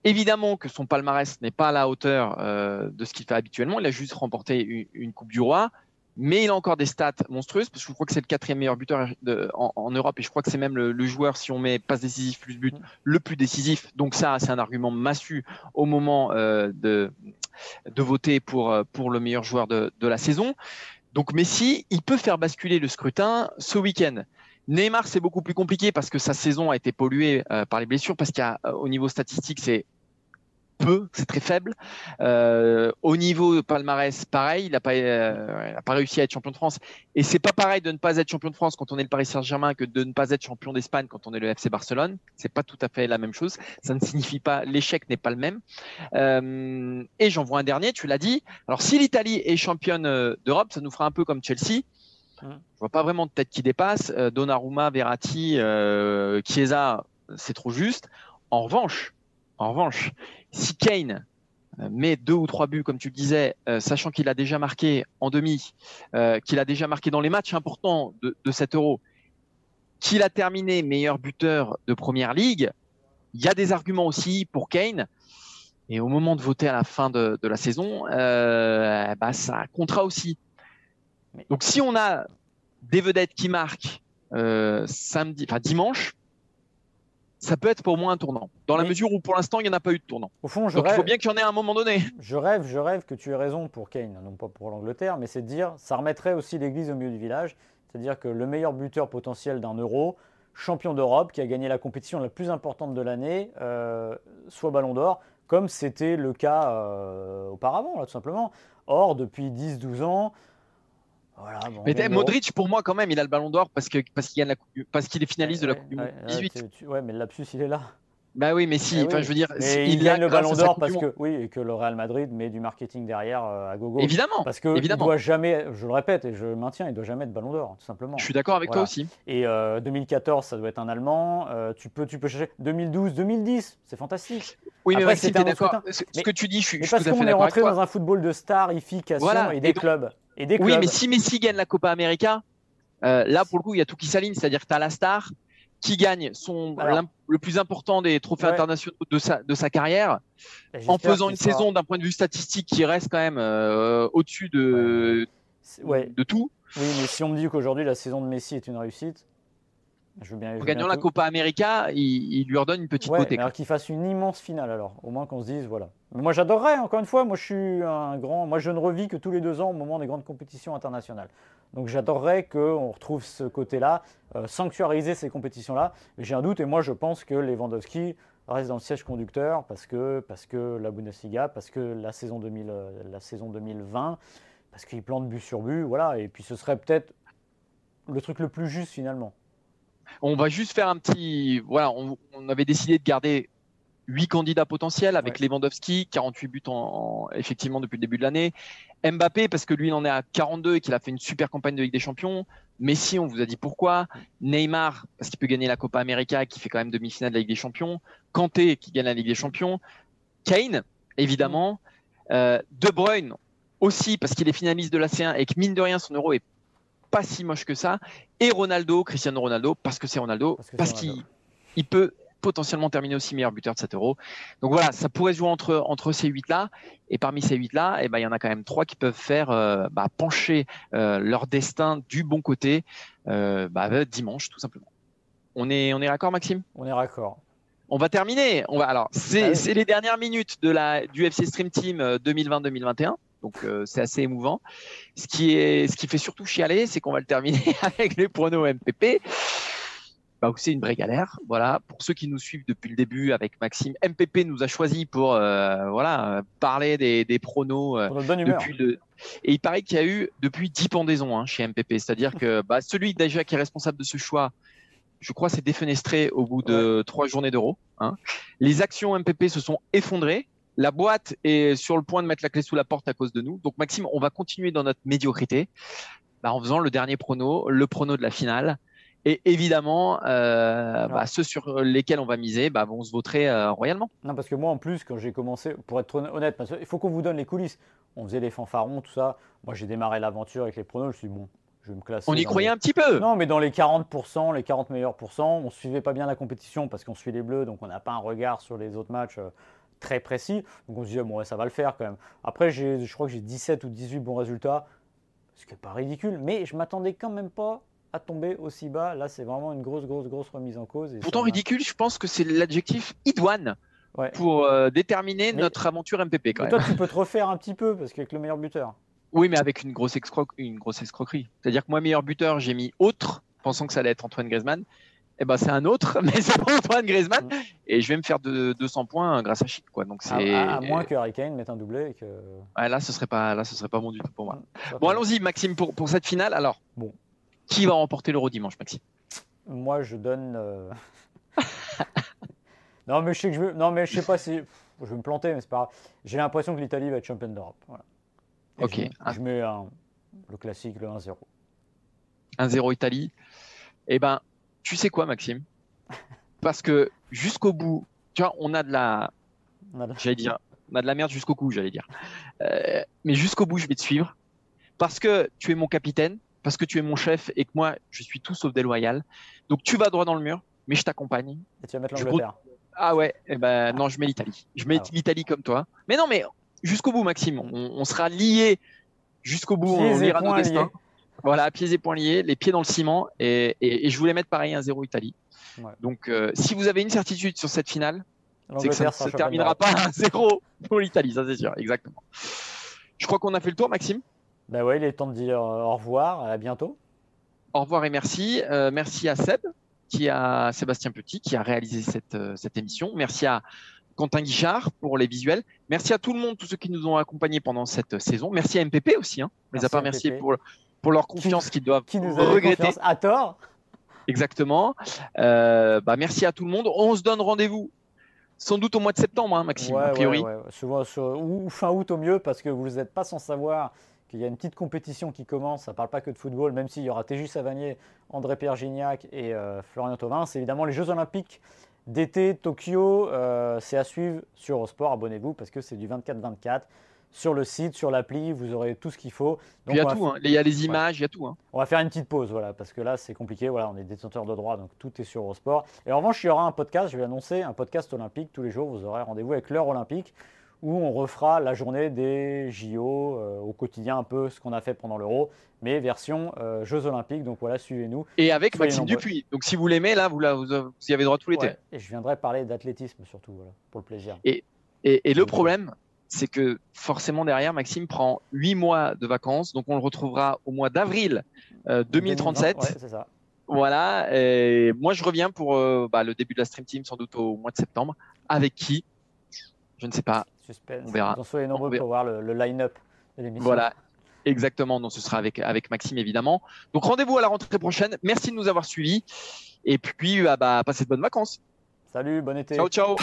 Évidemment que son palmarès n'est pas à la hauteur euh, de ce qu'il fait habituellement. Il a juste remporté une, Coupe du Roi, mais il a encore des stats monstrueuses parce que je crois que c'est le quatrième meilleur buteur en, Europe et je crois que c'est même le, joueur, si on met passe décisif plus but, le plus décisif. Donc ça, c'est un argument massu au moment euh, de, voter pour, pour le meilleur joueur de la saison. Donc Messi, il peut faire basculer le scrutin ce week-end. Neymar, c'est beaucoup plus compliqué parce que sa saison a été polluée euh, par les blessures, parce qu'au euh, niveau statistique, c'est peu, c'est très faible. Euh, au niveau palmarès, pareil, il n'a pas, euh, pas réussi à être champion de France. Et c'est pas pareil de ne pas être champion de France quand on est le Paris Saint-Germain que de ne pas être champion d'Espagne quand on est le FC Barcelone. C'est pas tout à fait la même chose. Ça ne signifie pas l'échec n'est pas le même. Euh, et j'en vois un dernier, tu l'as dit. Alors si l'Italie est championne d'Europe, ça nous fera un peu comme Chelsea. Hum. Je vois pas vraiment de tête qui dépasse. Donnarumma, Verratti, Chiesa, c'est trop juste. En revanche, en revanche, si Kane euh, met deux ou trois buts, comme tu le disais, euh, sachant qu'il a déjà marqué en demi, euh, qu'il a déjà marqué dans les matchs importants de, de cet euro, qu'il a terminé meilleur buteur de première ligue, il y a des arguments aussi pour Kane. Et au moment de voter à la fin de, la saison, bah, ça comptera aussi. Donc si on a des vedettes qui marquent samedi, enfin dimanche, ça peut être pour moi un tournant. Dans la mesure où pour l'instant, il n'y en a pas eu de tournant. Au fond, je Donc rêve, il faut bien qu'il y en ait à un moment donné. je rêve, je rêve que tu aies raison pour Kane, non pas pour l'Angleterre, mais c'est de dire, ça remettrait aussi l'église au milieu du village. C'est-à-dire que le meilleur buteur potentiel d'un euro, champion d'Europe, qui a gagné la compétition la plus importante de l'année, euh, soit ballon d'or, comme c'était le cas euh, auparavant, là, tout simplement. Or, depuis 10-12 ans, voilà, bon, Mais Modric, pour moi, quand même, il a le ballon d'or parce que parce qu'il parce qu'il est finaliste de la Coupe du Monde ouais, 18. tu- ouais, mais le lapsus, il est là. Bah oui, mais si, Eh enfin, oui. je veux dire, Mais il il gagne le ballon d'or parce que, oui, et que le Real Madrid met du marketing derrière euh, à gogo. Évidemment, Parce qu'il ne évidemment. doit jamais, je le répète et je le maintiens, il ne doit jamais être ballon d'or, tout simplement. je suis d'accord avec toi aussi. Et euh, 2014, ça doit être un Allemand. Euh, tu, peux, tu peux chercher 2012, 2010, c'est fantastique. Oui, mais Après, Maxime, un autre d'accord. Ce Mais- que tu dis, je suis, Mais je parce qu'on est rentré dans un football de starification Voilà, et et des donc- clubs. Et des Oui, mais si Messi gagne la Copa América, euh, là, pour le coup, il y a tout qui s'aligne. C'est-à-dire que tu as la star qui gagne son, Alors- le plus important des trophées Ouais. internationaux de sa, de sa carrière, en faisant une sera- saison d'un point de vue statistique qui reste quand même euh, au-dessus de, Ouais, de tout. oui, mais si on me dit qu'aujourd'hui la saison de Messi est une réussite, je veux bien. En gagnant la. Copa América, il, il lui redonne une petite Ouais, beauté. alors qu'il fasse une immense finale alors, au moins qu'on se dise voilà. Mais moi j'adorerais, encore une fois, moi je suis un grand, moi je ne revis que tous les deux ans au moment des grandes compétitions internationales. Donc j'adorerais qu'on retrouve ce côté-là, euh, sanctuariser ces compétitions-là. J'ai un doute et moi je pense que Lewandowski reste dans le siège conducteur parce que, parce que la Bundesliga, parce que la saison, 2000, euh, la saison 2020, parce qu'il plante but sur but, voilà. Et puis ce serait peut-être le truc le plus juste finalement. On va juste faire un petit. Voilà, on, on avait décidé de garder huit candidats potentiels avec Ouais. Lewandowski, 48 buts en, en- effectivement depuis le début de l'année. Mbappé, parce que lui, il en est à 42 et qu'il a fait une super campagne de Ligue des Champions. Messi, on vous a dit pourquoi. Neymar, parce qu'il peut gagner la Copa América, qui fait quand même demi-finale de la Ligue des Champions. Kanté, qui gagne la Ligue des Champions. Kane, évidemment. Euh, de Bruyne, aussi, parce qu'il est finaliste de la C1 et que mine de rien, son euro est pas si moche que ça. Et Ronaldo, Cristiano Ronaldo, parce que c'est Ronaldo, Parce qu'il il peut potentiellement terminer aussi meilleur buteur de cet euro. Donc voilà, ça pourrait se jouer entre, entre ces huit-là. Et parmi ces huit-là, eh ben, il y en a quand même trois qui peuvent faire euh, bah, pencher euh, leur destin du bon côté euh, bah, dimanche, tout simplement. On est, on est d'accord, Maxime? On est raccord. on va terminer. On va alors c'est Ah oui. c'est les dernières minutes de la du FC Stream Team euh, 2020-2021. Donc euh, c'est assez émouvant. Ce qui est ce qui fait surtout chialer, c'est qu'on va le terminer *laughs* avec les pronos MPP. Bah, c'est une vraie galère. Voilà, pour ceux qui nous suivent depuis le début avec Maxime, MPP nous a choisi pour euh, voilà parler des, des pronos euh, depuis le. Et il paraît qu'il y a eu depuis 10 pendaisons hein, chez MPP. C'est-à-dire que bah, celui déjà qui est responsable de ce choix, je crois, s'est défenestré au bout de trois journées d'euros. hein. Les actions MPP se sont effondrées. La boîte est sur le point de mettre la clé sous la porte à cause de nous. Donc Maxime, on va continuer dans notre médiocrité bah, en faisant le dernier prono, le prono de la finale. Et évidemment, euh, bah, ceux sur lesquels on va miser bah, vont se voter euh, royalement. Non, parce que moi, en plus, quand j'ai commencé, pour être honnête, parce qu'il faut qu'on vous donne les coulisses. On faisait les fanfarons, tout ça. Moi, j'ai démarré l'aventure avec les pronos. Je me suis bon, je vais me classer. On y croyait les- un petit peu. Non, mais dans les 40%, les 40 meilleurs pourcents, on suivait pas bien la compétition parce qu'on suit les Bleus, donc on n'a pas un regard sur les autres matchs euh, très précis. Donc on se disait, bon, ouais, ça va le faire quand même. Après, je crois que j'ai 17 ou 18 bons résultats, ce qui n'est pas ridicule, mais je m'attendais quand même pas à tomber aussi bas. Là, c'est vraiment une grosse, grosse, grosse remise en cause. et Pourtant ça ridicule, je pense que c'est l'adjectif idoine Ouais. pour euh, déterminer Mais- notre aventure MPP quand Mais même. toi, tu peux te refaire un petit peu parce qu'avec le meilleur buteur. Oui, mais avec une grosse, une grosse escroquerie. C'est-à-dire que moi, meilleur buteur, j'ai mis autre, pensant que ça allait être Antoine Griezmann. Eh ben, c'est un autre, *laughs* mais c'est pas Antoine Griezmann. Et je vais me faire de, 200 points grâce à Chic, quoi. Donc À, c'est. à- à moins que Harry Kane mette un doublé et que. Ouais, là, ce serait pas, là, ce serait pas bon du tout pour moi. Bon, allons-y, Maxime, pour, pour cette finale. Alors, Bon. qui va remporter l'Euro dimanche, Maxime? Moi, je donne. euh, *laughs* non, mais je sais que je veux. Non, mais je sais pas si. Je vais me planter, mais c'est pas grave. J'ai l'impression que l'Italie va être championne d'Europe. Voilà. Ok. Je, Ah. je mets un- le classique, le 1-0. 1-0 Italie. Eh ben, tu sais quoi, Maxime? Parce que jusqu'au bout, tu vois, on a de la, Voilà. j'allais dire, on a de la merde jusqu'au cou, j'allais dire. Euh, mais jusqu'au bout, je vais te suivre. Parce que tu es mon capitaine, parce que tu es mon chef et que moi, je suis tout sauf déloyal. Donc tu vas droit dans le mur, mais je t'accompagne. Et tu vas mettre Je l'Angleterre. Ah ouais, eh ben non, je mets l'Italie. Je mets Ah ouais. l'Italie comme toi. Mais non, mais jusqu'au bout, Maxime. On, on sera liés jusqu'au bout. On et lira nos destins. Voilà, pieds et poings liés, les pieds dans le ciment. Et, et, je voulais mettre pareil un 0 Italie. Donc, euh, si vous avez une certitude sur cette finale, c'est que ça ne se terminera pas à 0 pour l'Italie, ça c'est sûr, exactement. Je crois qu'on a fait le tour, Maxime. Ben ouais, il est temps de dire euh, au revoir, à bientôt. Au revoir et merci. Euh, merci à Seb, qui a Sébastien Petit, qui a réalisé cette, cette émission. Merci à Quentin Guichard pour les visuels. Merci à tout le monde, tous ceux qui nous ont accompagnés pendant cette saison. Merci à MPP aussi. Hein. Les a pas remerciés pour, pour leur confiance qu'ils doivent qui nous regretter. à tort. Exactement. Euh, bah, merci à tout le monde. On se donne rendez-vous sans doute au mois de septembre, hein, Maxime, a priori. ou fin août au mieux, parce que vous n'êtes pas sans savoir qu'il y a une petite compétition qui commence. Ça ne parle pas que de football, même s'il y aura Téju Savanier, André-Pierre Gignac et euh, Florian Thauvin. C'est évidemment les Jeux Olympiques d'été Tokyo. Euh, c'est à suivre sur Eurosport. Abonnez-vous parce que c'est du 24-24 sur le site, sur l'appli, vous aurez tout ce qu'il faut. il y a tout, hein. il y a les images, il y a tout. Hein. On va faire une petite pause, voilà, parce que là c'est compliqué. Voilà, on est détenteur de droit, donc tout est sur Eurosport. Et en revanche, il y aura un podcast. Je vais annoncer un podcast olympique tous les jours. Vous aurez rendez-vous avec l'heure olympique où on refera la journée des JO euh, au quotidien, un peu ce qu'on a fait pendant l'Euro, mais version euh, Jeux Olympiques. Donc voilà, suivez-nous. Et avec Maxime Dupuis. Donc si vous l'aimez, là, vous, vous, y avez droit tout l'été. Et je viendrai parler d'athlétisme surtout, voilà, pour le plaisir. Et, et, et le problème, c'est que forcément derrière, Maxime prend 8 mois de vacances, donc on le retrouvera au mois d'avril 2037. Euh, c'est ça. Voilà, et moi je reviens pour euh, bah, le début de la Stream Team, sans doute au mois de septembre. Avec qui? Je ne sais pas. Suspense. On verra. soyez nombreux pour voir le, line-up de l'émission. Voilà, exactement. Donc ce sera avec, avec Maxime évidemment. Donc rendez-vous à la rentrée prochaine. Merci de nous avoir suivis. Et puis, ah, bah, passez de bonnes vacances. Salut, bon été. Ciao, ciao.